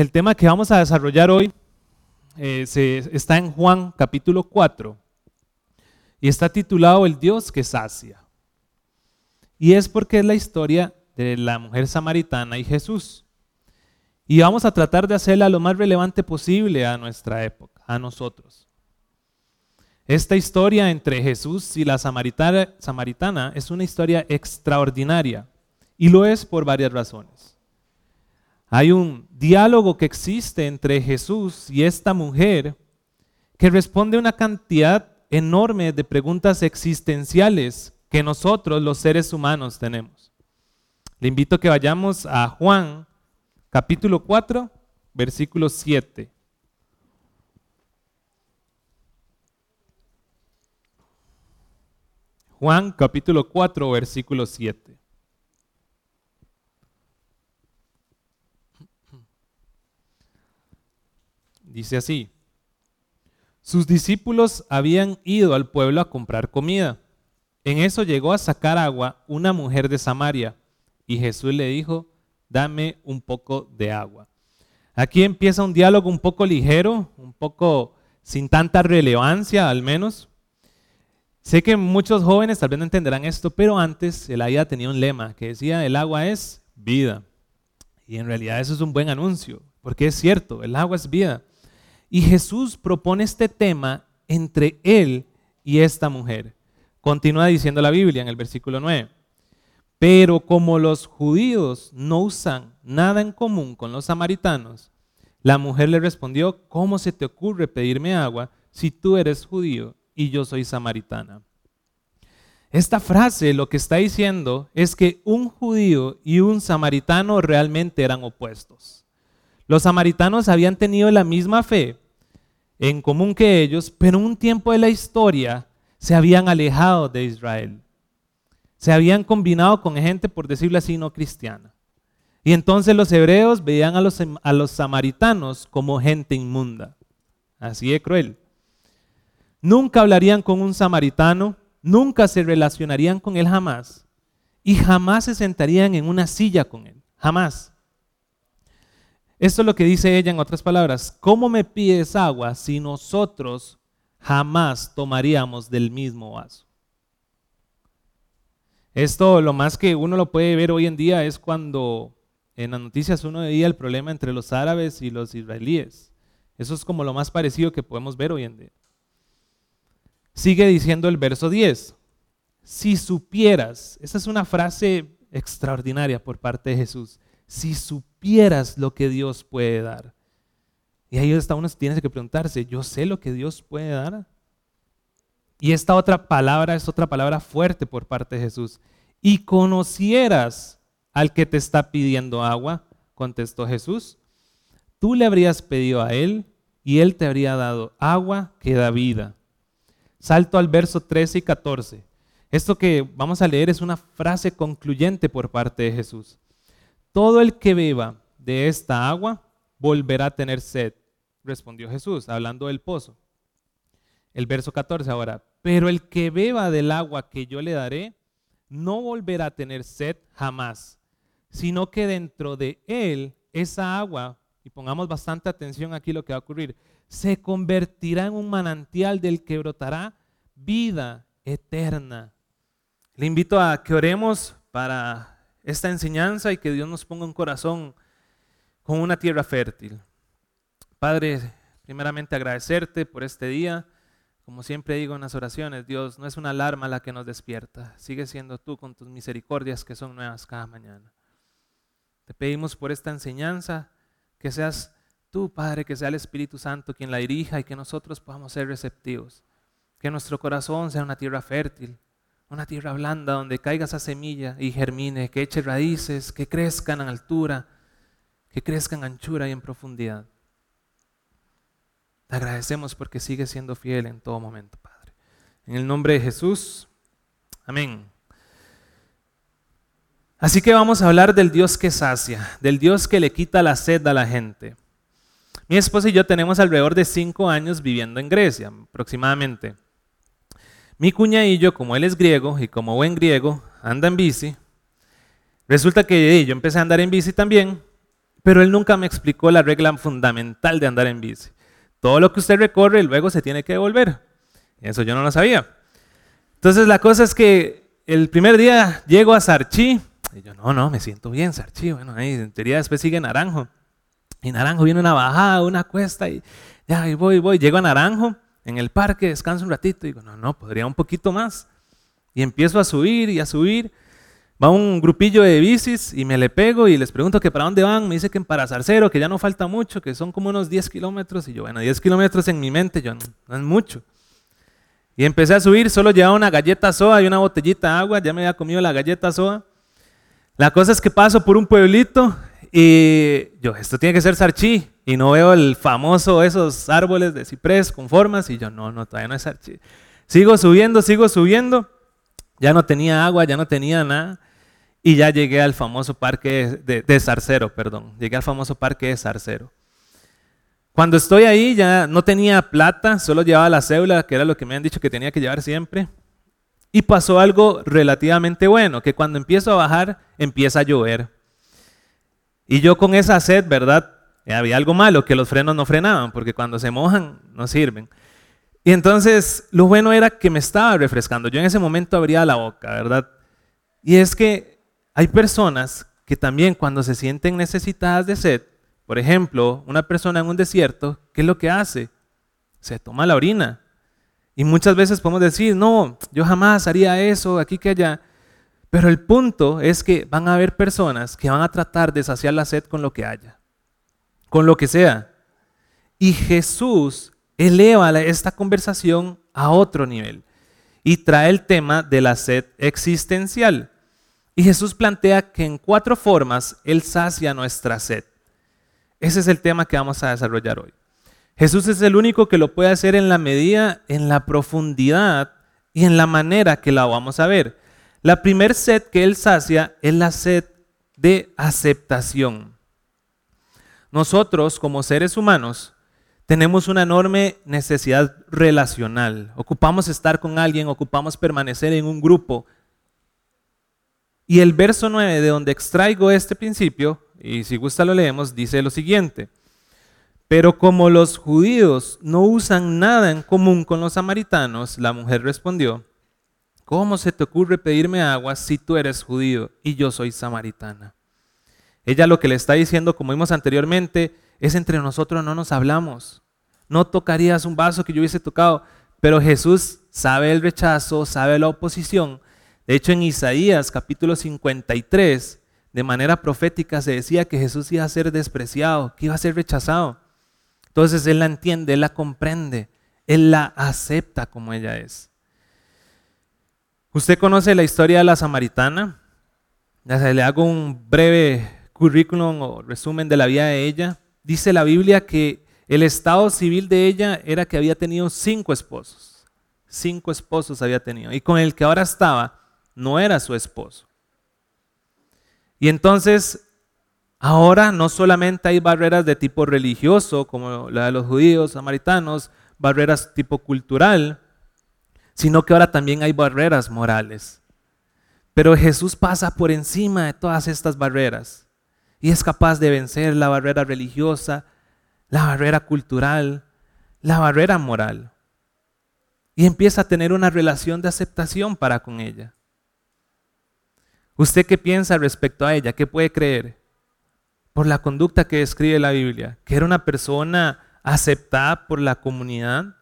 El tema que vamos a desarrollar hoy eh, se, está en Juan capítulo 4 y está titulado El Dios que sacia. Y es porque es la historia de la mujer samaritana y Jesús. Y vamos a tratar de hacerla lo más relevante posible a nuestra época, a nosotros. Esta historia entre Jesús y la samaritana, samaritana es una historia extraordinaria y lo es por varias razones. Hay un diálogo que existe entre Jesús y esta mujer que responde una cantidad enorme de preguntas existenciales que nosotros los seres humanos tenemos. Le invito a que vayamos a Juan capítulo 4, versículo 7. Juan capítulo 4, versículo 7. Dice así, sus discípulos habían ido al pueblo a comprar comida. En eso llegó a sacar agua una mujer de Samaria y Jesús le dijo, dame un poco de agua. Aquí empieza un diálogo un poco ligero, un poco sin tanta relevancia al menos. Sé que muchos jóvenes tal vez no entenderán esto, pero antes el AIA tenía un lema que decía, el agua es vida. Y en realidad eso es un buen anuncio, porque es cierto, el agua es vida. Y Jesús propone este tema entre él y esta mujer. Continúa diciendo la Biblia en el versículo 9. Pero como los judíos no usan nada en común con los samaritanos, la mujer le respondió, ¿cómo se te ocurre pedirme agua si tú eres judío y yo soy samaritana? Esta frase lo que está diciendo es que un judío y un samaritano realmente eran opuestos. Los samaritanos habían tenido la misma fe, en común que ellos, pero en un tiempo de la historia se habían alejado de Israel. Se habían combinado con gente, por decirlo así, no cristiana. Y entonces los hebreos veían a los, a los samaritanos como gente inmunda. Así de cruel. Nunca hablarían con un samaritano, nunca se relacionarían con él jamás. Y jamás se sentarían en una silla con él. Jamás. Esto es lo que dice ella en otras palabras. ¿Cómo me pides agua si nosotros jamás tomaríamos del mismo vaso? Esto lo más que uno lo puede ver hoy en día es cuando en las noticias uno veía el problema entre los árabes y los israelíes. Eso es como lo más parecido que podemos ver hoy en día. Sigue diciendo el verso 10. Si supieras, esa es una frase extraordinaria por parte de Jesús si supieras lo que Dios puede dar. Y ahí está uno tiene que preguntarse, ¿yo sé lo que Dios puede dar? Y esta otra palabra es otra palabra fuerte por parte de Jesús. Y conocieras al que te está pidiendo agua, contestó Jesús, tú le habrías pedido a él y él te habría dado agua que da vida. Salto al verso 13 y 14. Esto que vamos a leer es una frase concluyente por parte de Jesús. Todo el que beba de esta agua volverá a tener sed, respondió Jesús, hablando del pozo. El verso 14 ahora, pero el que beba del agua que yo le daré, no volverá a tener sed jamás, sino que dentro de él esa agua, y pongamos bastante atención aquí lo que va a ocurrir, se convertirá en un manantial del que brotará vida eterna. Le invito a que oremos para esta enseñanza y que Dios nos ponga un corazón con una tierra fértil. Padre, primeramente agradecerte por este día. Como siempre digo en las oraciones, Dios no es una alarma la que nos despierta, sigue siendo tú con tus misericordias que son nuevas cada mañana. Te pedimos por esta enseñanza que seas tú, Padre, que sea el Espíritu Santo quien la dirija y que nosotros podamos ser receptivos. Que nuestro corazón sea una tierra fértil, una tierra blanda donde caiga esa semilla y germine, que eche raíces, que crezcan en altura, que crezcan en anchura y en profundidad. Te agradecemos porque sigues siendo fiel en todo momento, Padre. En el nombre de Jesús, amén. Así que vamos a hablar del Dios que sacia, del Dios que le quita la sed a la gente. Mi esposa y yo tenemos alrededor de cinco años viviendo en Grecia, aproximadamente. Mi cuñadillo, como él es griego y como buen griego, anda en bici. Resulta que yo empecé a andar en bici también, Pero él nunca me explicó la regla fundamental de andar en bici. Todo lo que usted recorre luego se tiene que devolver. Eso yo no lo sabía. Entonces la cosa es que el primer día llego a Sarchi y yo, no, no, me siento bien, Sarchi. Bueno, ahí en teoría después sigue Naranjo. Y Naranjo viene una bajada, una cuesta y ya ahí voy, voy. Llego a Naranjo en el parque, descanso un ratito y digo, no, no, podría un poquito más. Y empiezo a subir y a subir va un grupillo de bicis y me le pego y les pregunto que para dónde van. Me dice que para Zarcero, que ya no falta mucho, que son como unos 10 kilómetros. Y yo, bueno, 10 kilómetros en mi mente, yo, no, es mucho. Y empecé a subir, solo llevaba una galleta soa y una botellita de agua, ya me había comido la galleta soa. La cosa es que paso por un pueblito y yo, esto tiene que ser Sarchi. Y no veo el famoso, esos árboles de ciprés con formas. Y yo, no, no, todavía no es Sarchi. Sigo subiendo, sigo subiendo. Ya no tenía agua, ya no tenía nada. Y ya llegué al famoso parque de, de perdón. Llegué al famoso parque de Zarcero. Cuando estoy ahí ya no tenía plata, solo llevaba la cédula, que era lo que me han dicho que tenía que llevar siempre. Y pasó algo relativamente bueno, que cuando empiezo a bajar empieza a llover. Y yo con esa sed, ¿verdad? Había algo malo, que los frenos no frenaban, porque cuando se mojan no sirven. Y entonces lo bueno era que me estaba refrescando. Yo en ese momento abría la boca, ¿verdad? Y es que hay personas que también cuando se sienten necesitadas de sed, por ejemplo, una persona en un desierto, ¿qué es lo que hace? Se toma la orina. Y muchas veces podemos decir, no, yo jamás haría eso, aquí que allá. Pero el punto es que van a haber personas que van a tratar de saciar la sed con lo que haya, con lo que sea. Y Jesús eleva esta conversación a otro nivel y trae el tema de la sed existencial. Y Jesús plantea que en cuatro formas Él sacia nuestra sed. Ese es el tema que vamos a desarrollar hoy. Jesús es el único que lo puede hacer en la medida, en la profundidad y en la manera que la vamos a ver. La primer sed que Él sacia es la sed de aceptación. Nosotros como seres humanos tenemos una enorme necesidad relacional. Ocupamos estar con alguien, ocupamos permanecer en un grupo, y el verso 9 de donde extraigo este principio, y si gusta lo leemos, dice lo siguiente. Pero como los judíos no usan nada en común con los samaritanos, la mujer respondió, ¿cómo se te ocurre pedirme agua si tú eres judío y yo soy samaritana? Ella lo que le está diciendo, como vimos anteriormente, es entre nosotros no nos hablamos. No tocarías un vaso que yo hubiese tocado, pero Jesús sabe el rechazo, sabe la oposición de hecho, en Isaías capítulo 53, de manera profética se decía que Jesús iba a ser despreciado, que iba a ser rechazado. Entonces Él la entiende, Él la comprende, Él la acepta como ella es. ¿Usted conoce la historia de la samaritana? le hago un breve currículum o resumen de la vida de ella. Dice la Biblia que el estado civil de ella era que había tenido cinco esposos. Cinco esposos había tenido. Y con el que ahora estaba, no era su esposo. Y entonces, ahora no solamente hay barreras de tipo religioso, como la de los judíos, samaritanos, barreras tipo cultural, sino que ahora también hay barreras morales. Pero Jesús pasa por encima de todas estas barreras y es capaz de vencer la barrera religiosa, la barrera cultural, la barrera moral. Y empieza a tener una relación de aceptación para con ella. ¿Usted qué piensa respecto a ella? ¿Qué puede creer? Por la conducta que describe la Biblia, que era una persona aceptada por la comunidad.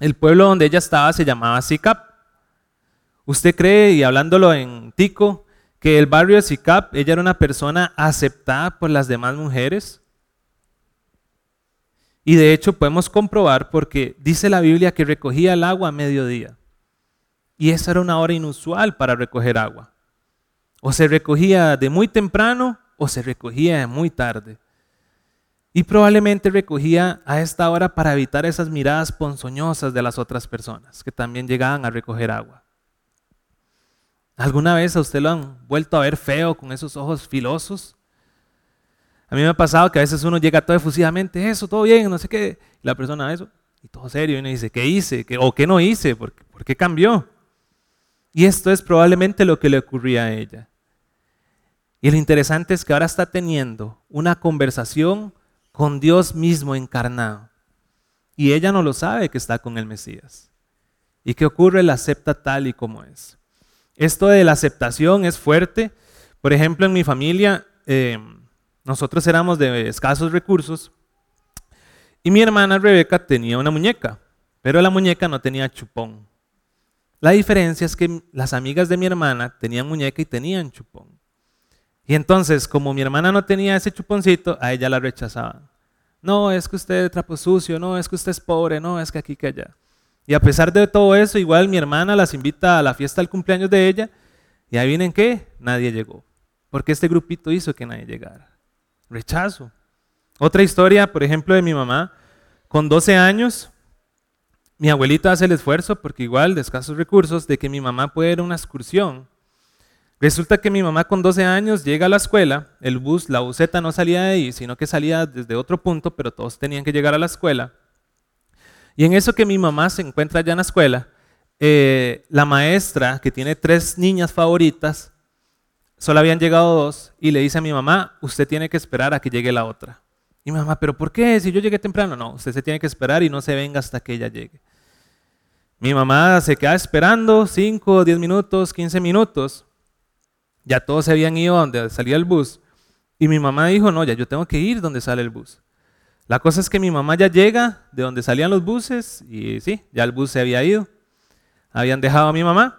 El pueblo donde ella estaba se llamaba Sicap. ¿Usted cree, y hablándolo en Tico, que el barrio de Sicap, ella era una persona aceptada por las demás mujeres? Y de hecho podemos comprobar porque dice la Biblia que recogía el agua a mediodía. Y esa era una hora inusual para recoger agua. O se recogía de muy temprano o se recogía de muy tarde. Y probablemente recogía a esta hora para evitar esas miradas ponzoñosas de las otras personas que también llegaban a recoger agua. ¿Alguna vez a usted lo han vuelto a ver feo con esos ojos filosos? A mí me ha pasado que a veces uno llega todo efusivamente, eso, todo bien, no sé qué, la persona eso, y todo serio, y uno dice, ¿qué hice? ¿O qué no hice? ¿Por, ¿Por qué cambió? Y esto es probablemente lo que le ocurría a ella. Y lo interesante es que ahora está teniendo una conversación con Dios mismo encarnado. Y ella no lo sabe que está con el Mesías. ¿Y qué ocurre? La acepta tal y como es. Esto de la aceptación es fuerte. Por ejemplo, en mi familia, eh, nosotros éramos de escasos recursos y mi hermana Rebeca tenía una muñeca, pero la muñeca no tenía chupón. La diferencia es que las amigas de mi hermana tenían muñeca y tenían chupón. Y entonces, como mi hermana no tenía ese chuponcito, a ella la rechazaban. No, es que usted es trapo sucio, no, es que usted es pobre, no, es que aquí, que allá. Y a pesar de todo eso, igual mi hermana las invita a la fiesta del cumpleaños de ella y ahí vienen qué, nadie llegó. Porque este grupito hizo que nadie llegara. Rechazo. Otra historia, por ejemplo, de mi mamá. Con 12 años, mi abuelita hace el esfuerzo, porque igual de escasos recursos, de que mi mamá pueda ir a una excursión. Resulta que mi mamá con 12 años llega a la escuela, el bus, la buseta no salía de ahí, sino que salía desde otro punto, pero todos tenían que llegar a la escuela. Y en eso que mi mamá se encuentra ya en la escuela, eh, la maestra, que tiene tres niñas favoritas, solo habían llegado dos, y le dice a mi mamá, usted tiene que esperar a que llegue la otra. Y mi mamá, ¿pero por qué? Si yo llegué temprano. No, usted se tiene que esperar y no se venga hasta que ella llegue. Mi mamá se queda esperando 5, 10 minutos, 15 minutos. Ya todos se habían ido donde salía el bus. Y mi mamá dijo, no, ya yo tengo que ir donde sale el bus. La cosa es que mi mamá ya llega de donde salían los buses y sí, ya el bus se había ido. Habían dejado a mi mamá.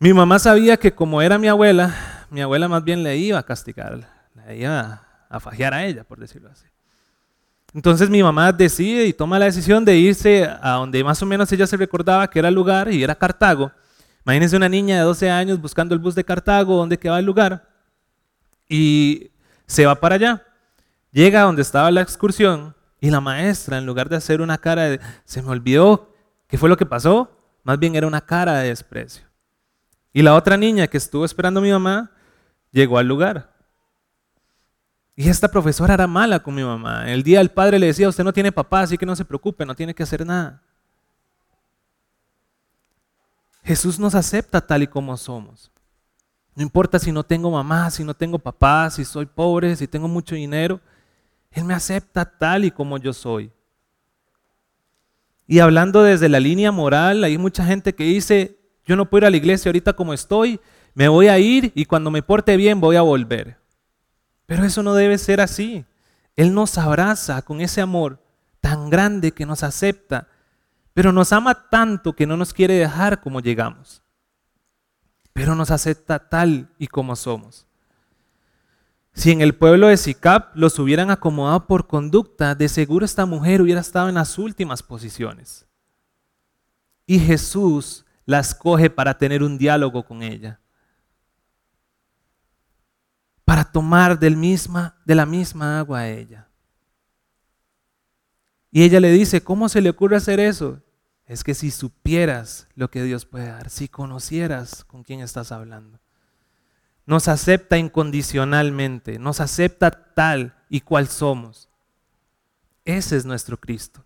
Mi mamá sabía que como era mi abuela, mi abuela más bien le iba a castigar, le iba a fajear a ella, por decirlo así. Entonces mi mamá decide y toma la decisión de irse a donde más o menos ella se recordaba que era el lugar y era Cartago. Imagínense una niña de 12 años buscando el bus de Cartago, donde queda el lugar, y se va para allá. Llega a donde estaba la excursión y la maestra, en lugar de hacer una cara de, se me olvidó, ¿qué fue lo que pasó? Más bien era una cara de desprecio. Y la otra niña que estuvo esperando a mi mamá llegó al lugar. Y esta profesora era mala con mi mamá. El día del padre le decía, usted no tiene papá, así que no se preocupe, no tiene que hacer nada. Jesús nos acepta tal y como somos. No importa si no tengo mamá, si no tengo papá, si soy pobre, si tengo mucho dinero. Él me acepta tal y como yo soy. Y hablando desde la línea moral, hay mucha gente que dice, yo no puedo ir a la iglesia ahorita como estoy, me voy a ir y cuando me porte bien voy a volver. Pero eso no debe ser así. Él nos abraza con ese amor tan grande que nos acepta, pero nos ama tanto que no nos quiere dejar como llegamos. Pero nos acepta tal y como somos. Si en el pueblo de Sicap los hubieran acomodado por conducta, de seguro esta mujer hubiera estado en las últimas posiciones. Y Jesús la escoge para tener un diálogo con ella. Para tomar del misma, de la misma agua a ella. Y ella le dice, ¿cómo se le ocurre hacer eso? Es que si supieras lo que Dios puede dar, si conocieras con quién estás hablando nos acepta incondicionalmente, nos acepta tal y cual somos. Ese es nuestro Cristo.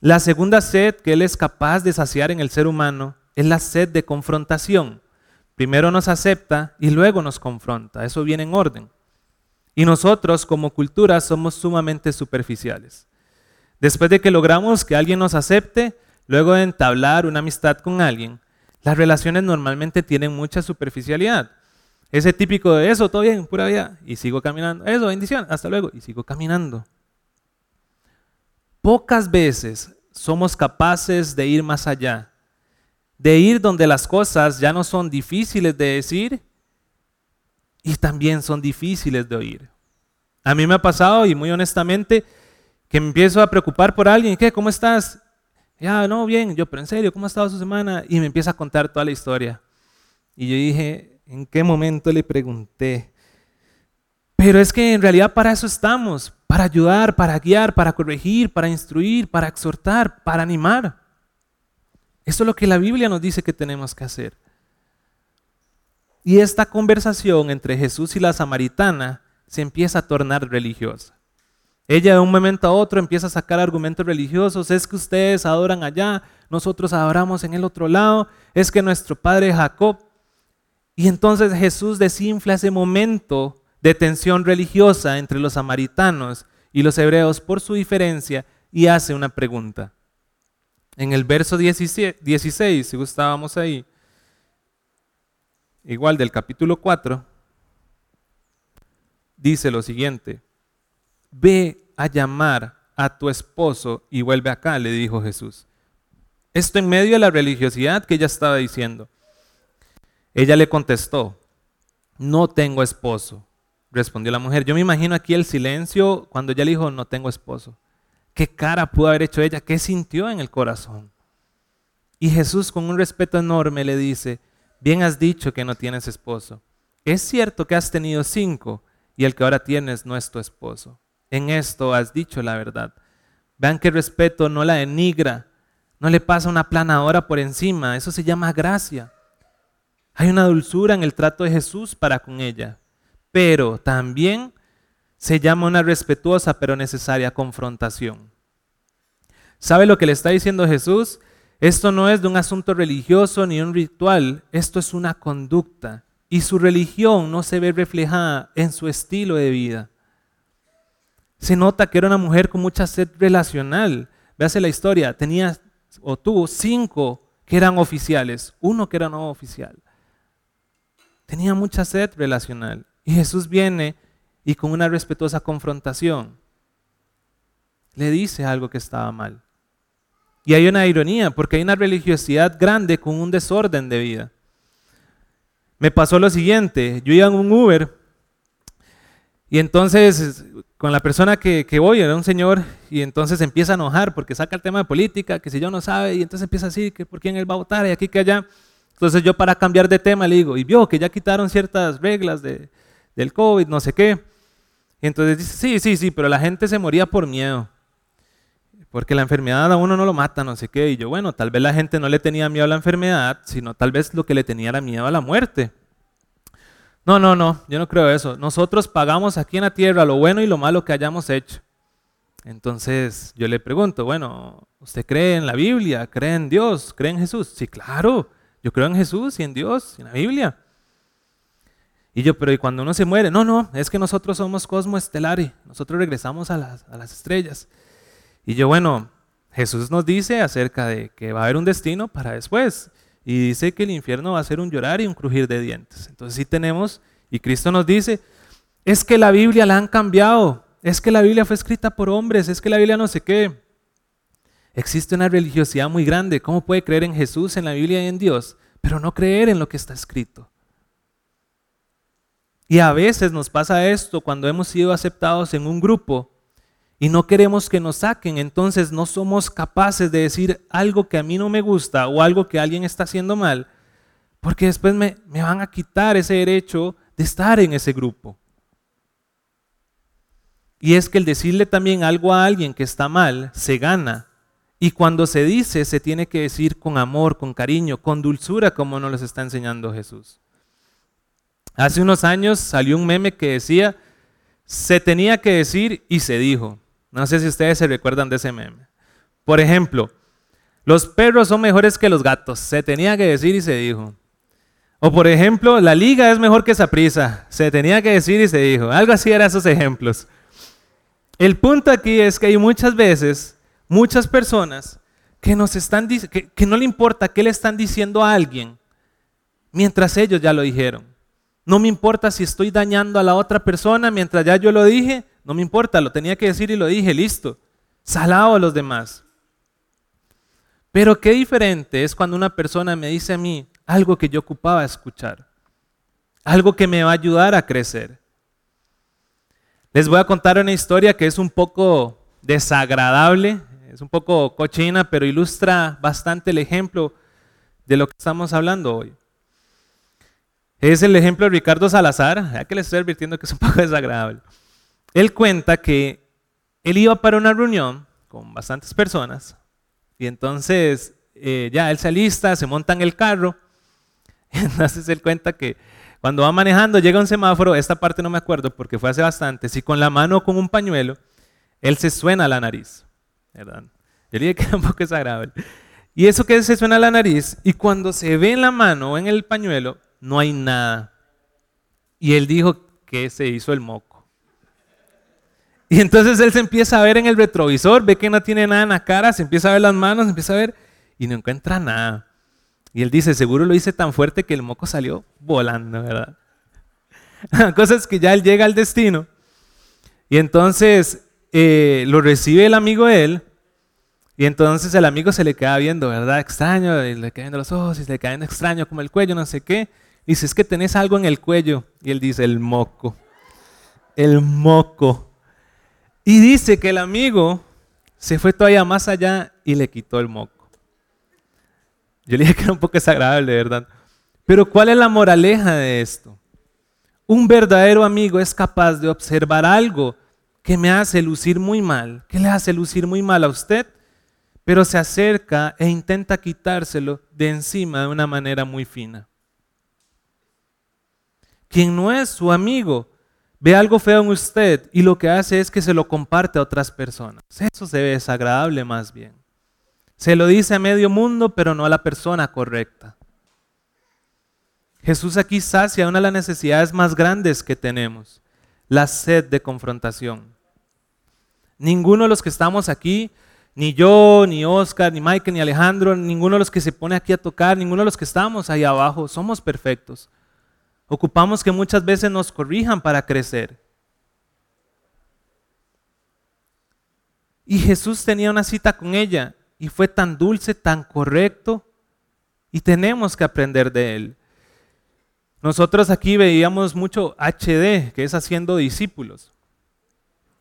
La segunda sed que Él es capaz de saciar en el ser humano es la sed de confrontación. Primero nos acepta y luego nos confronta. Eso viene en orden. Y nosotros como cultura somos sumamente superficiales. Después de que logramos que alguien nos acepte, luego de entablar una amistad con alguien, las relaciones normalmente tienen mucha superficialidad. Ese típico de eso, todo bien, pura vida, y sigo caminando. Eso, bendición, hasta luego, y sigo caminando. Pocas veces somos capaces de ir más allá, de ir donde las cosas ya no son difíciles de decir y también son difíciles de oír. A mí me ha pasado, y muy honestamente, que me empiezo a preocupar por alguien, ¿qué? ¿Cómo estás? Ya, no, bien, yo, pero en serio, ¿cómo ha estado su semana? Y me empieza a contar toda la historia. Y yo dije, ¿en qué momento le pregunté? Pero es que en realidad para eso estamos, para ayudar, para guiar, para corregir, para instruir, para exhortar, para animar. Eso es lo que la Biblia nos dice que tenemos que hacer. Y esta conversación entre Jesús y la samaritana se empieza a tornar religiosa. Ella de un momento a otro empieza a sacar argumentos religiosos, es que ustedes adoran allá, nosotros adoramos en el otro lado, es que nuestro padre Jacob, Y entonces Jesús desinfla ese momento de tensión religiosa entre los samaritanos y los hebreos por su diferencia y hace una pregunta. En el verso 16, si gustábamos ahí, igual del capítulo 4, dice lo siguiente, ve a llamar a tu esposo y vuelve acá, le dijo Jesús. Esto en medio de la religiosidad que ella estaba diciendo. Ella le contestó, no tengo esposo, respondió la mujer. Yo me imagino aquí el silencio cuando ella le dijo, no tengo esposo. ¿Qué cara pudo haber hecho ella? ¿Qué sintió en el corazón? Y Jesús con un respeto enorme le dice, bien has dicho que no tienes esposo. Es cierto que has tenido cinco y el que ahora tienes no es tu esposo. En esto has dicho la verdad. Vean que el respeto no la denigra, no le pasa una planadora por encima, eso se llama gracia. Hay una dulzura en el trato de Jesús para con ella, pero también se llama una respetuosa pero necesaria confrontación. ¿Sabe lo que le está diciendo Jesús? Esto no es de un asunto religioso ni un ritual, esto es una conducta. Y su religión no se ve reflejada en su estilo de vida. Se nota que era una mujer con mucha sed relacional. Véase la historia, tenía o tuvo cinco que eran oficiales, uno que era no oficial. Tenía mucha sed relacional. Y Jesús viene y con una respetuosa confrontación le dice algo que estaba mal. Y hay una ironía, porque hay una religiosidad grande con un desorden de vida. Me pasó lo siguiente, yo iba en un Uber y entonces con la persona que, voy, era un señor, y entonces empieza a enojar porque saca el tema de política, que si yo no sabe, y entonces empieza así, que por quién él va a votar, y aquí que allá. Entonces yo para cambiar de tema le digo, y vio que ya quitaron ciertas reglas de, del COVID, no sé qué. Y entonces dice, sí, sí, sí, pero la gente se moría por miedo. Porque la enfermedad a uno no lo mata, no sé qué. Y yo, bueno, tal vez la gente no le tenía miedo a la enfermedad, sino tal vez lo que le tenía era miedo a la muerte. No, no, no, yo no creo eso. Nosotros pagamos aquí en la tierra lo bueno y lo malo que hayamos hecho. Entonces yo le pregunto, bueno, ¿usted cree en la Biblia? ¿Cree en Dios? ¿Cree en Jesús? Sí, claro, yo creo en Jesús y en Dios y en la Biblia. Y yo, pero ¿y cuando uno se muere? No, no, es que nosotros somos cosmos estelares, nosotros regresamos a las, a las estrellas. Y yo, bueno, Jesús nos dice acerca de que va a haber un destino para después. Y dice que el infierno va a ser un llorar y un crujir de dientes. Entonces sí tenemos, y Cristo nos dice, es que la Biblia la han cambiado, es que la Biblia fue escrita por hombres, es que la Biblia no sé qué. Existe una religiosidad muy grande. ¿Cómo puede creer en Jesús, en la Biblia y en Dios, pero no creer en lo que está escrito? Y a veces nos pasa esto cuando hemos sido aceptados en un grupo y no queremos que nos saquen, entonces no somos capaces de decir algo que a mí no me gusta o algo que alguien está haciendo mal, porque después me, me van a quitar ese derecho de estar en ese grupo. Y es que el decirle también algo a alguien que está mal se gana. Y cuando se dice, se tiene que decir con amor, con cariño, con dulzura, como nos los está enseñando Jesús. Hace unos años salió un meme que decía, se tenía que decir y se dijo. No sé si ustedes se recuerdan de ese meme. Por ejemplo, los perros son mejores que los gatos. Se tenía que decir y se dijo. O por ejemplo, la liga es mejor que esa prisa. Se tenía que decir y se dijo. Algo así eran esos ejemplos. El punto aquí es que hay muchas veces, muchas personas que, que no le importa qué le están diciendo a alguien mientras ellos ya lo dijeron. No me importa si estoy dañando a la otra persona mientras ya yo lo dije, no me importa, lo tenía que decir y lo dije, listo. Salado a los demás. Pero qué diferente es cuando una persona me dice a mí algo que yo ocupaba escuchar. Algo que me va a ayudar a crecer. Les voy a contar una historia que es un poco desagradable, es un poco cochina, pero ilustra bastante el ejemplo de lo que estamos hablando hoy. Es el ejemplo de Ricardo Salazar, ya que les estoy advirtiendo que es un poco desagradable él cuenta que él iba para una reunión con bastantes personas y entonces eh, ya él se alista, se monta en el carro. Entonces él cuenta que cuando va manejando llega un semáforo, esta parte no me acuerdo porque fue hace bastante, si con la mano o con un pañuelo, él se suena la nariz. ¿verdad? Yo dije que era un poco desagradable. Y eso que se suena la nariz, y cuando se ve en la mano o en el pañuelo, no hay nada. Y él dijo que se hizo el moco. Y entonces él se empieza a ver en el retrovisor, ve que no tiene nada en la cara, se empieza a ver las manos, empieza a ver y no encuentra nada. Y él dice, seguro lo hice tan fuerte que el moco salió volando, ¿verdad? La cosa es que ya él llega al destino y entonces eh, lo recibe el amigo de él y entonces el amigo se le queda viendo, ¿verdad? Extraño, y le viendo los ojos y se le viendo extraño como el cuello, no sé qué. Y dice, es que tenés algo en el cuello. Y él dice, el moco. El moco. Y dice que el amigo se fue todavía más allá y le quitó el moco. Yo le dije que era un poco desagradable, ¿verdad? Pero ¿cuál es la moraleja de esto? Un verdadero amigo es capaz de observar algo que me hace lucir muy mal, que le hace lucir muy mal a usted, pero se acerca e intenta quitárselo de encima de una manera muy fina. Quien no es su amigo ve algo feo en usted y lo que hace es que se lo comparte a otras personas. Eso se ve desagradable más bien. Se lo dice a medio mundo, pero no a la persona correcta. Jesús aquí sacia una de las necesidades más grandes que tenemos, la sed de confrontación. Ninguno de los que estamos aquí, ni yo, ni Oscar, ni Mike, ni Alejandro, ninguno de los que se pone aquí a tocar, ninguno de los que estamos ahí abajo, somos perfectos. Ocupamos que muchas veces nos corrijan para crecer. Y Jesús tenía una cita con ella y fue tan dulce, tan correcto, y tenemos que aprender de él. Nosotros aquí veíamos mucho HD, que es haciendo discípulos.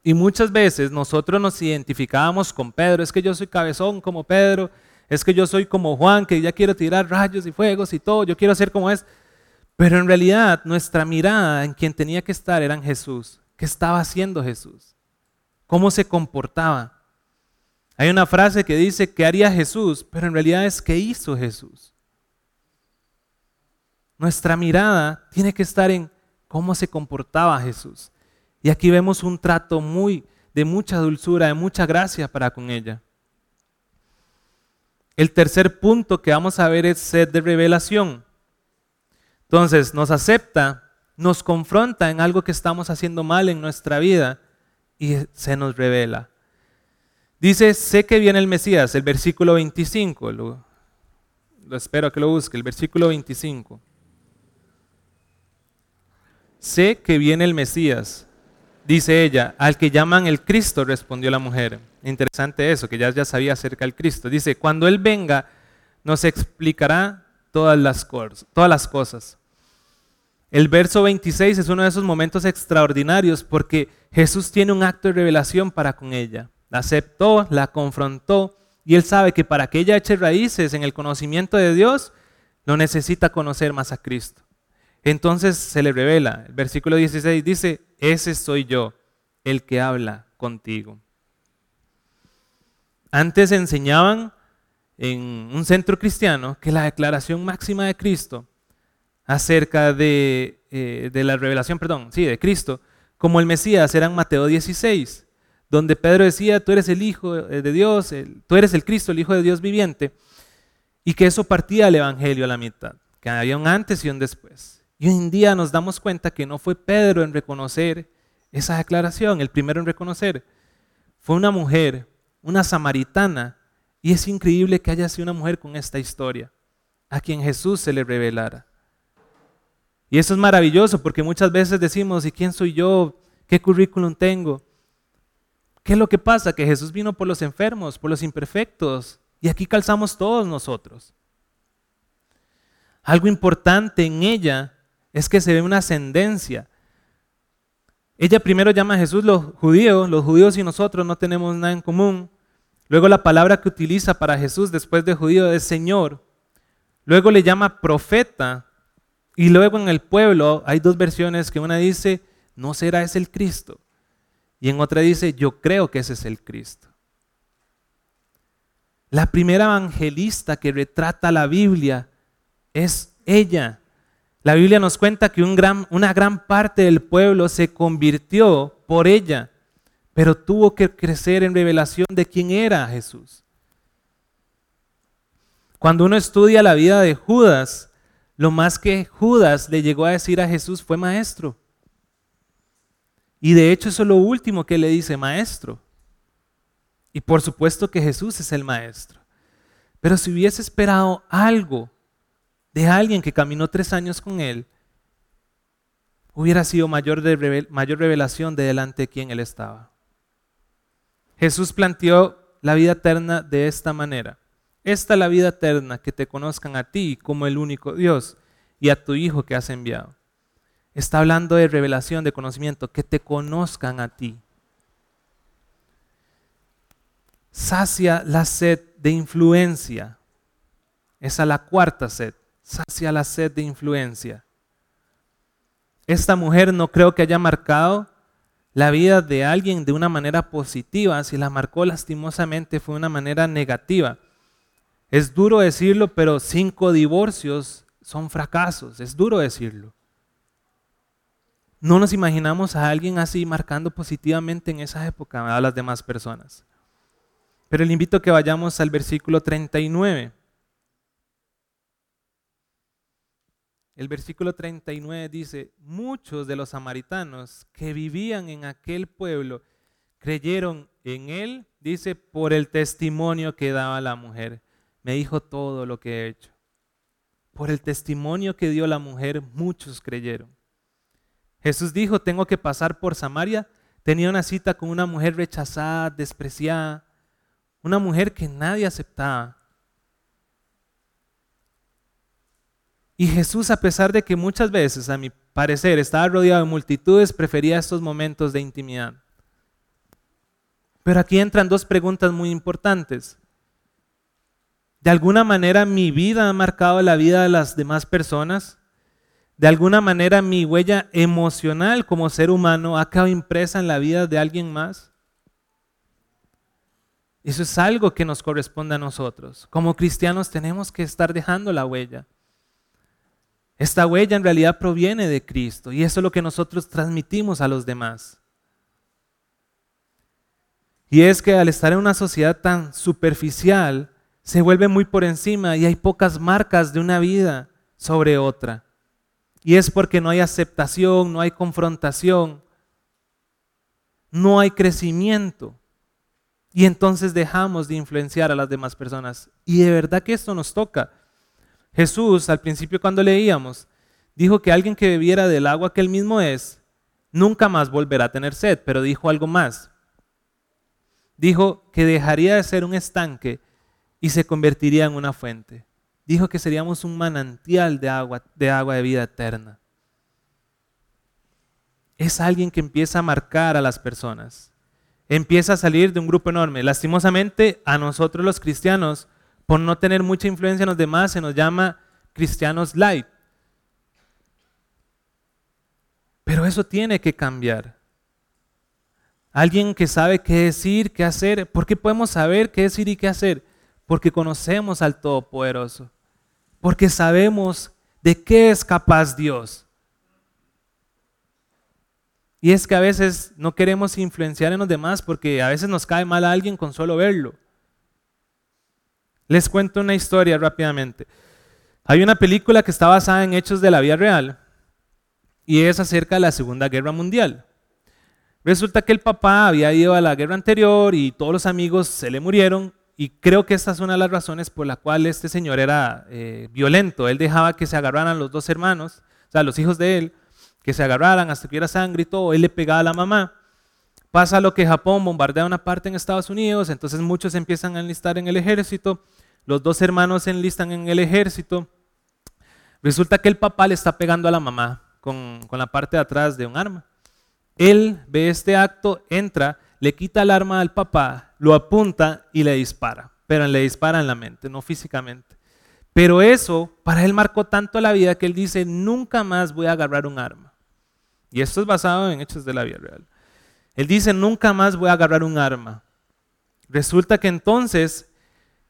Y muchas veces nosotros nos identificábamos con Pedro, es que yo soy cabezón como Pedro, es que yo soy como Juan, que ya quiero tirar rayos y fuegos y todo, yo quiero ser como es. Pero en realidad nuestra mirada en quien tenía que estar era en Jesús. ¿Qué estaba haciendo Jesús? ¿Cómo se comportaba? Hay una frase que dice, ¿qué haría Jesús? Pero en realidad es, ¿qué hizo Jesús? Nuestra mirada tiene que estar en cómo se comportaba Jesús. Y aquí vemos un trato muy de mucha dulzura, de mucha gracia para con ella. El tercer punto que vamos a ver es sed de revelación. Entonces nos acepta, nos confronta en algo que estamos haciendo mal en nuestra vida y se nos revela. Dice, sé que viene el Mesías, el versículo 25. Lo, espero que lo busque, el versículo 25. Sé que viene el Mesías, dice ella, al que llaman el Cristo, respondió la mujer. Interesante eso, que ya, ya sabía acerca del Cristo. Dice, cuando Él venga, nos explicará todas las, todas las cosas. El verso 26 es uno de esos momentos extraordinarios porque Jesús tiene un acto de revelación para con ella. La aceptó, la confrontó y él sabe que para que ella eche raíces en el conocimiento de Dios, lo necesita conocer más a Cristo. Entonces se le revela. El versículo 16 dice, ese soy yo, el que habla contigo. Antes enseñaban en un centro cristiano que la declaración máxima de Cristo acerca de, eh, de, la revelación, perdón, sí, de Cristo, como el Mesías, era en Mateo 16, donde Pedro decía, tú eres el Hijo de Dios, tú eres el Cristo, el Hijo de Dios viviente, y que eso partía al Evangelio a la mitad, que había un antes y un después. Y hoy en día nos damos cuenta que no fue Pedro en reconocer esa declaración, el primero en reconocer, fue una mujer, una samaritana, y es increíble que haya sido una mujer con esta historia, a quien Jesús se le revelara. Y eso es maravilloso porque muchas veces decimos, ¿y quién soy yo? ¿Qué currículum tengo? ¿Qué es lo que pasa? Que Jesús vino por los enfermos, por los imperfectos, y aquí calzamos todos nosotros. Algo importante en ella es que se ve una ascendencia. Ella primero llama a Jesús los judíos, los judíos y nosotros no tenemos nada en común. Luego la palabra que utiliza para Jesús después de judío es Señor. Luego le llama profeta. Y luego en el pueblo hay dos versiones que una dice, no será ese el Cristo. Y en otra dice, yo creo que ese es el Cristo. La primera evangelista que retrata la Biblia es ella. La Biblia nos cuenta que una gran parte del pueblo se convirtió por ella pero tuvo que crecer en revelación de quién era Jesús. Cuando uno estudia la vida de Judas, lo más que Judas le llegó a decir a Jesús fue maestro. Y de hecho eso es lo último que le dice maestro. Y por supuesto que Jesús es el maestro. Pero si hubiese esperado algo de alguien que caminó tres años con él, hubiera sido mayor, mayor revelación de delante de quien él estaba. Jesús planteó la vida eterna de esta manera. Esta es la vida eterna, que te conozcan a ti como el único Dios y a tu Hijo que has enviado. Está hablando de revelación, de conocimiento, que te conozcan a ti. Sacia la sed de influencia. Esa es la cuarta sed. Sacia la sed de influencia. Esta mujer no creo que haya marcado la vida de alguien de una manera positiva. Si la marcó lastimosamente fue de una manera negativa. Es duro decirlo, pero cinco divorcios son fracasos. Es duro decirlo. No nos imaginamos a alguien así marcando positivamente en esa época a las demás personas. Pero le invito a que vayamos al versículo 39. El versículo 39 dice, muchos de los samaritanos que vivían en aquel pueblo creyeron en él, dice, por el testimonio que daba la mujer. Me dijo todo lo que he hecho. Por el testimonio que dio la mujer, muchos creyeron. Jesús dijo, tengo que pasar por Samaria. Tenía una cita con una mujer rechazada, despreciada, una mujer que nadie aceptaba. Y Jesús, a pesar de que muchas veces, a mi parecer, estaba rodeado de multitudes, prefería estos momentos de intimidad. Pero aquí entran dos preguntas muy importantes. ¿De alguna manera mi vida ha marcado la vida de las demás personas? de alguna manera mi huella emocional como ser humano ha quedado impresa en la vida de alguien más? Eso es algo que nos corresponde a nosotros. Como cristianos tenemos que estar dejando la huella. Esta huella en realidad proviene de Cristo y eso es lo que nosotros transmitimos a los demás. Y es que al estar en una sociedad tan superficial, se vuelve muy por encima y hay pocas marcas de una vida sobre otra. Y es porque no hay aceptación, no hay confrontación, no hay crecimiento. Y entonces dejamos de influenciar a las demás personas. Y de verdad que esto nos toca. Jesús, al principio cuando leíamos, dijo que alguien que bebiera del agua que él mismo es, nunca más volverá a tener sed, pero dijo algo más. Dijo que dejaría de ser un estanque y se convertiría en una fuente dijo que seríamos un manantial de agua, de agua de vida eterna. Es alguien que empieza a marcar a las personas. Empieza a salir de un grupo enorme. Lastimosamente, a nosotros los cristianos, por no tener mucha influencia en los demás, se nos llama cristianos light. Pero eso tiene que cambiar. Alguien que sabe qué decir, qué hacer. ¿Por qué podemos saber qué decir y qué hacer? Porque conocemos al Todopoderoso porque sabemos de qué es capaz Dios. Y es que a veces no queremos influenciar en los demás porque a veces nos cae mal a alguien con solo verlo. Les cuento una historia rápidamente. Hay una película que está basada en hechos de la vida real y es acerca de la Segunda Guerra Mundial. Resulta que el papá había ido a la guerra anterior y todos los amigos se le murieron y creo que esta es una de las razones por la cual este señor era eh, violento. Él dejaba que se agarraran los dos hermanos, o sea, los hijos de él, que se agarraran hasta que hubiera sangre y todo. Él le pegaba a la mamá. Pasa lo que Japón bombardea una parte en Estados Unidos, entonces muchos empiezan a enlistar en el ejército. Los dos hermanos se enlistan en el ejército. Resulta que el papá le está pegando a la mamá con, con la parte de atrás de un arma. Él ve este acto, entra, le quita el arma al papá, lo apunta y le dispara, pero le dispara en la mente, no físicamente. Pero eso para él marcó tanto la vida que él dice, nunca más voy a agarrar un arma. Y esto es basado en hechos de la vida real. Él dice, nunca más voy a agarrar un arma. Resulta que entonces,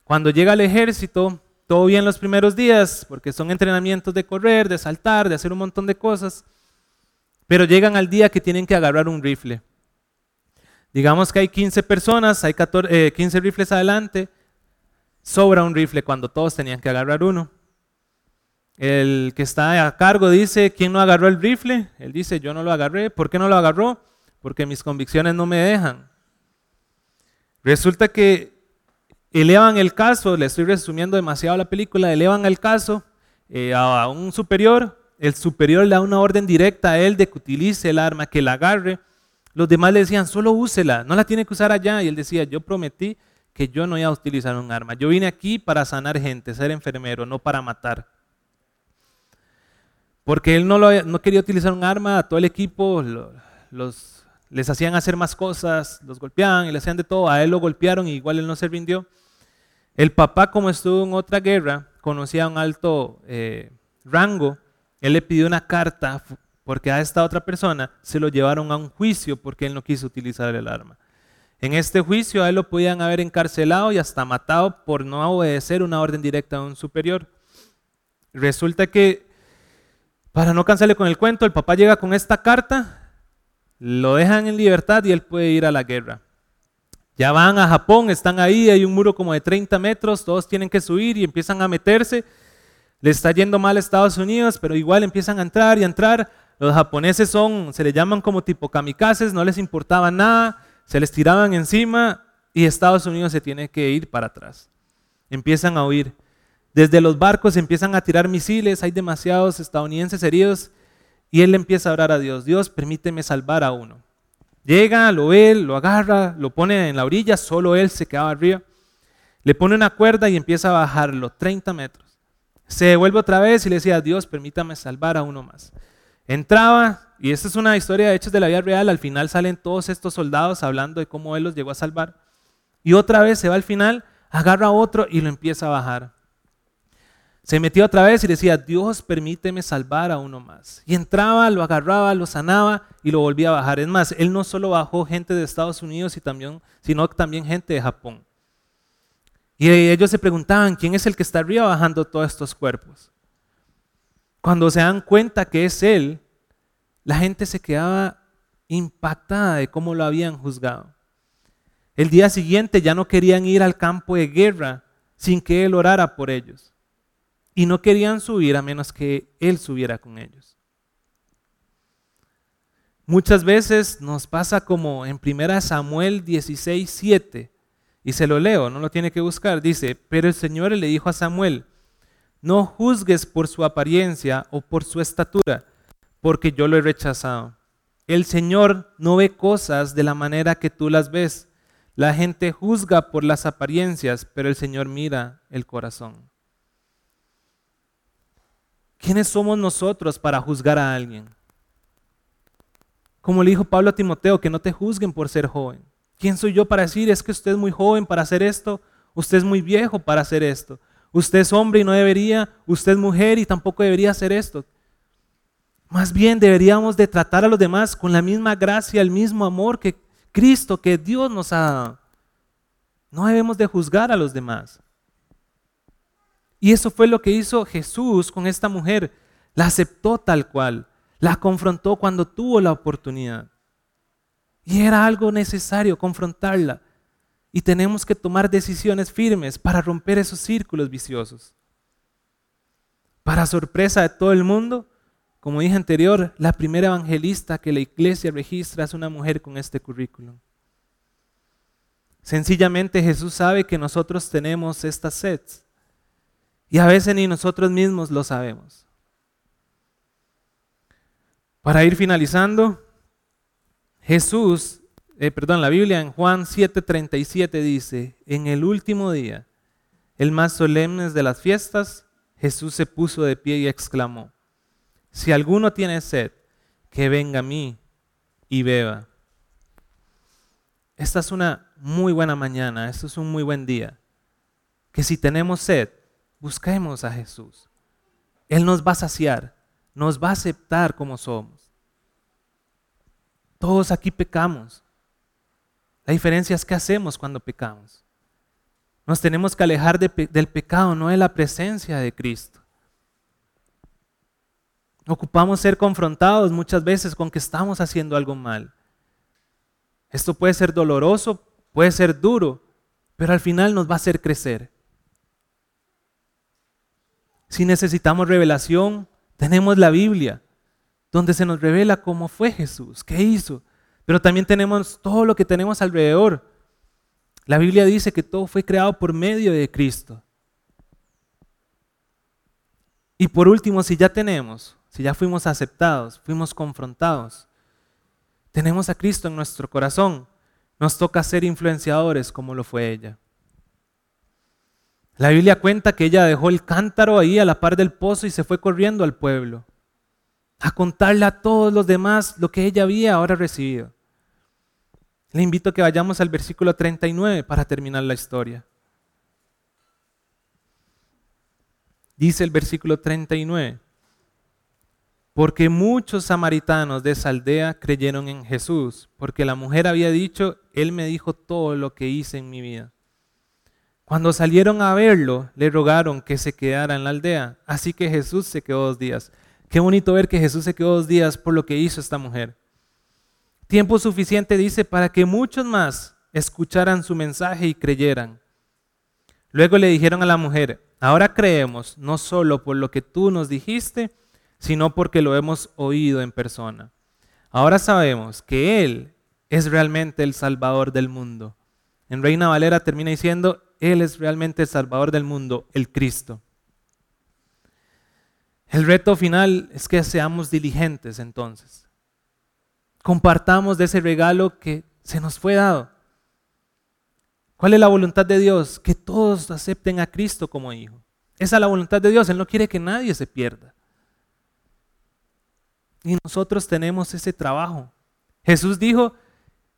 cuando llega al ejército, todo bien los primeros días, porque son entrenamientos de correr, de saltar, de hacer un montón de cosas, pero llegan al día que tienen que agarrar un rifle. Digamos que hay 15 personas, hay 14, 15 eh, rifles adelante, sobra un rifle cuando todos tenían que agarrar uno. el que está a cargo dice, ¿quién no agarró el rifle? Él dice, yo no lo agarré. ¿Por qué no lo agarró? Porque mis convicciones no me dejan. Resulta que elevan el caso, le estoy resumiendo demasiado la película, elevan el caso eh, a un superior, el superior le da una orden directa a él de que utilice el arma, que la agarre. Los demás le decían, solo úsela, no la tiene que usar allá. Y él decía, yo prometí que yo no iba a utilizar un arma. Yo vine aquí para sanar gente, ser enfermero, no para matar. Porque él no, no quería utilizar un arma, a todo el equipo los les hacían hacer más cosas, los golpeaban y le hacían de todo. A él lo golpearon y igual él no se rindió. El papá, como estuvo en otra guerra, conocía un alto eh, rango. Él le pidió una carta porque a esta otra persona se lo llevaron a un juicio porque él no quiso utilizar el arma. En este juicio a él lo podían haber encarcelado y hasta matado por no obedecer una orden directa de un superior. Resulta que, para no cansarle con el cuento, el papá llega con esta carta lo dejan en libertad y él puede ir a la guerra. Ya van a Japón, están ahí, hay un muro como de 30 metros, todos tienen que subir y empiezan a meterse. Le está yendo mal a Estados Unidos, pero igual empiezan a entrar y a entrar. Los japoneses son, se les llaman como tipo kamikazes, no les importaba nada, se les tiraban encima y Estados Unidos se tiene que ir para atrás. Empiezan a huir. Desde los barcos empiezan a tirar misiles, hay demasiados estadounidenses heridos y él empieza a orar a Dios, Dios, permíteme salvar a uno. Llega, lo ve, lo agarra, lo pone en la orilla, solo él se quedaba arriba. Le pone una cuerda y empieza a bajarlo 30 metros. Se devuelve otra vez y le decía, Dios, permítame salvar a uno más. Entraba, y esta es una historia de hechos de la vida real, al final salen todos estos soldados hablando de cómo él los llegó a salvar. Y otra vez se va al final, agarra a otro y lo empieza a bajar. Se metía otra vez y decía, Dios permíteme salvar a uno más. Y entraba, lo agarraba, lo sanaba y lo volvía a bajar. Es más, él no solo bajó gente de Estados Unidos, sino también gente de Japón. Y ellos se preguntaban, ¿quién es el que está arriba bajando todos estos cuerpos? Cuando se dan cuenta que es él, la gente se quedaba impactada de cómo lo habían juzgado. El día siguiente ya no querían ir al campo de guerra sin que él orara por ellos y no querían subir a menos que Él subiera con ellos. Muchas veces nos pasa como en 1 Samuel 16, 7, y se lo leo, no lo tiene que buscar, dice, pero el Señor le dijo a Samuel, no juzgues por su apariencia o por su estatura, porque yo lo he rechazado. El Señor no ve cosas de la manera que tú las ves. La gente juzga por las apariencias, pero el Señor mira el corazón. ¿Quiénes somos nosotros para juzgar a alguien? Como le dijo Pablo a Timoteo, que no te juzguen por ser joven. ¿Quién soy yo para decir, es que usted es muy joven para hacer esto? Usted es muy viejo para hacer esto. Usted es hombre y no debería, usted es mujer y tampoco debería hacer esto. Más bien deberíamos de tratar a los demás con la misma gracia, el mismo amor que Cristo, que Dios nos ha dado. No debemos de juzgar a los demás. Y eso fue lo que hizo Jesús con esta mujer. La aceptó tal cual. La confrontó cuando tuvo la oportunidad. Y era algo necesario confrontarla. Y tenemos que tomar decisiones firmes para romper esos círculos viciosos. Para sorpresa de todo el mundo, como dije anterior, la primera evangelista que la iglesia registra es una mujer con este currículum. Sencillamente Jesús sabe que nosotros tenemos estas sets y a veces ni nosotros mismos lo sabemos. Para ir finalizando, Jesús, eh, perdón, la Biblia en Juan 7:37 dice, en el último día, el más solemne de las fiestas, Jesús se puso de pie y exclamó, si alguno tiene sed, que venga a mí y beba. Esta es una muy buena mañana, esto es un muy buen día. Que si tenemos sed, Busquemos a Jesús. Él nos va a saciar, nos va a aceptar como somos. Todos aquí pecamos. La diferencia es qué hacemos cuando pecamos. Nos tenemos que alejar del pecado, no de la presencia de Cristo. Ocupamos ser confrontados muchas veces con que estamos haciendo algo mal. Esto puede ser doloroso, puede ser duro, pero al final nos va a hacer crecer. Si necesitamos revelación, tenemos la Biblia, donde se nos revela cómo fue Jesús, qué hizo. Pero también tenemos todo lo que tenemos alrededor. La Biblia dice que todo fue creado por medio de Cristo. Y por último, si ya tenemos, si ya fuimos aceptados, fuimos confrontados, tenemos a Cristo en nuestro corazón, nos toca ser influenciadores como lo fue ella. La Biblia cuenta que ella dejó el cántaro ahí a la par del pozo y se fue corriendo al pueblo a contarle a todos los demás lo que ella había ahora recibido. Le invito a que vayamos al versículo 39 para terminar la historia. Dice el versículo 39, porque muchos samaritanos de esa aldea creyeron en Jesús, porque la mujer había dicho, Él me dijo todo lo que hice en mi vida. Cuando salieron a verlo, le rogaron que se quedara en la aldea, así que Jesús se quedó dos días. Qué bonito ver que Jesús se quedó dos días por lo que hizo esta mujer. Tiempo suficiente, dice, para que muchos más escucharan su mensaje y creyeran. Luego le dijeron a la mujer, ahora creemos no solo por lo que tú nos dijiste, sino porque lo hemos oído en persona. Ahora sabemos que Él es realmente el Salvador del mundo. En Reina Valera termina diciendo, Él es realmente el Salvador del mundo, el Cristo. El reto final es que seamos diligentes entonces. Compartamos de ese regalo que se nos fue dado. ¿Cuál es la voluntad de Dios? Que todos acepten a Cristo como hijo. Esa es la voluntad de Dios. Él no quiere que nadie se pierda. Y nosotros tenemos ese trabajo. Jesús dijo,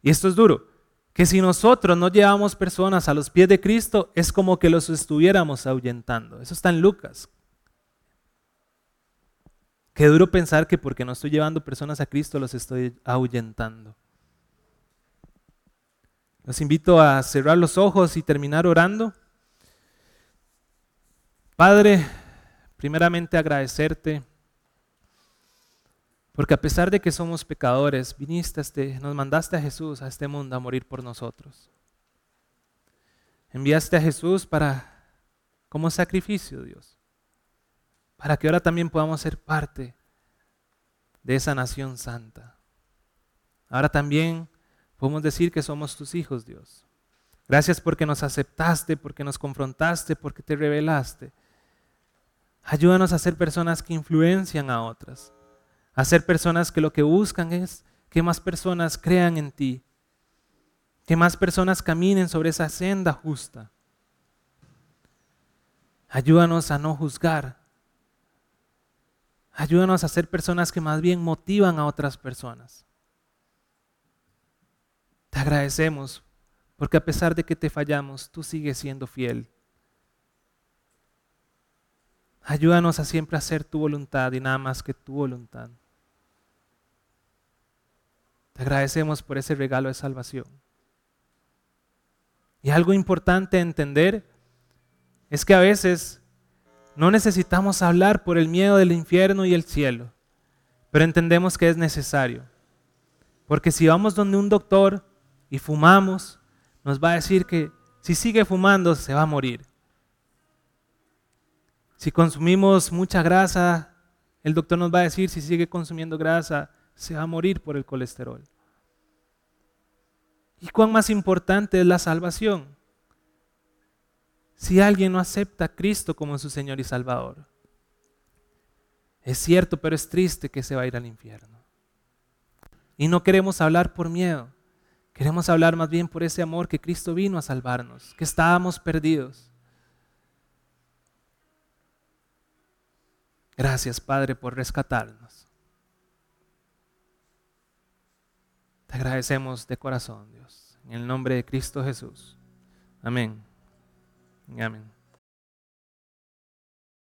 y esto es duro, que si nosotros no llevamos personas a los pies de Cristo, es como que los estuviéramos ahuyentando. Eso está en Lucas Qué duro pensar que porque no estoy llevando personas a Cristo los estoy ahuyentando. Los invito a cerrar los ojos y terminar orando. Padre, primeramente agradecerte, porque a pesar de que somos pecadores, viniste, este, nos mandaste a Jesús a este mundo a morir por nosotros. Enviaste a Jesús para como sacrificio, Dios para que ahora también podamos ser parte de esa nación santa. Ahora también podemos decir que somos tus hijos, Dios. Gracias porque nos aceptaste, porque nos confrontaste, porque te revelaste. Ayúdanos a ser personas que influencian a otras, a ser personas que lo que buscan es que más personas crean en ti, que más personas caminen sobre esa senda justa. Ayúdanos a no juzgar, Ayúdanos a ser personas que más bien motivan a otras personas. Te agradecemos porque a pesar de que te fallamos, tú sigues siendo fiel. Ayúdanos a siempre hacer tu voluntad y nada más que tu voluntad. Te agradecemos por ese regalo de salvación. Y algo importante entender es que a veces no necesitamos hablar por el miedo del infierno y el cielo, pero entendemos que es necesario. Porque si vamos donde un doctor y fumamos, nos va a decir que si sigue fumando se va a morir. Si consumimos mucha grasa, el doctor nos va a decir si sigue consumiendo grasa, se va a morir por el colesterol. ¿Y cuán más importante es la salvación? Si alguien no acepta a Cristo como su Señor y Salvador. Es cierto, pero es triste que se va a ir al infierno. Y no queremos hablar por miedo. Queremos hablar más bien por ese amor que Cristo vino a salvarnos, que estábamos perdidos. Gracias, Padre, por rescatarnos. Te agradecemos de corazón, Dios. En el nombre de Cristo Jesús. Amén. Amén.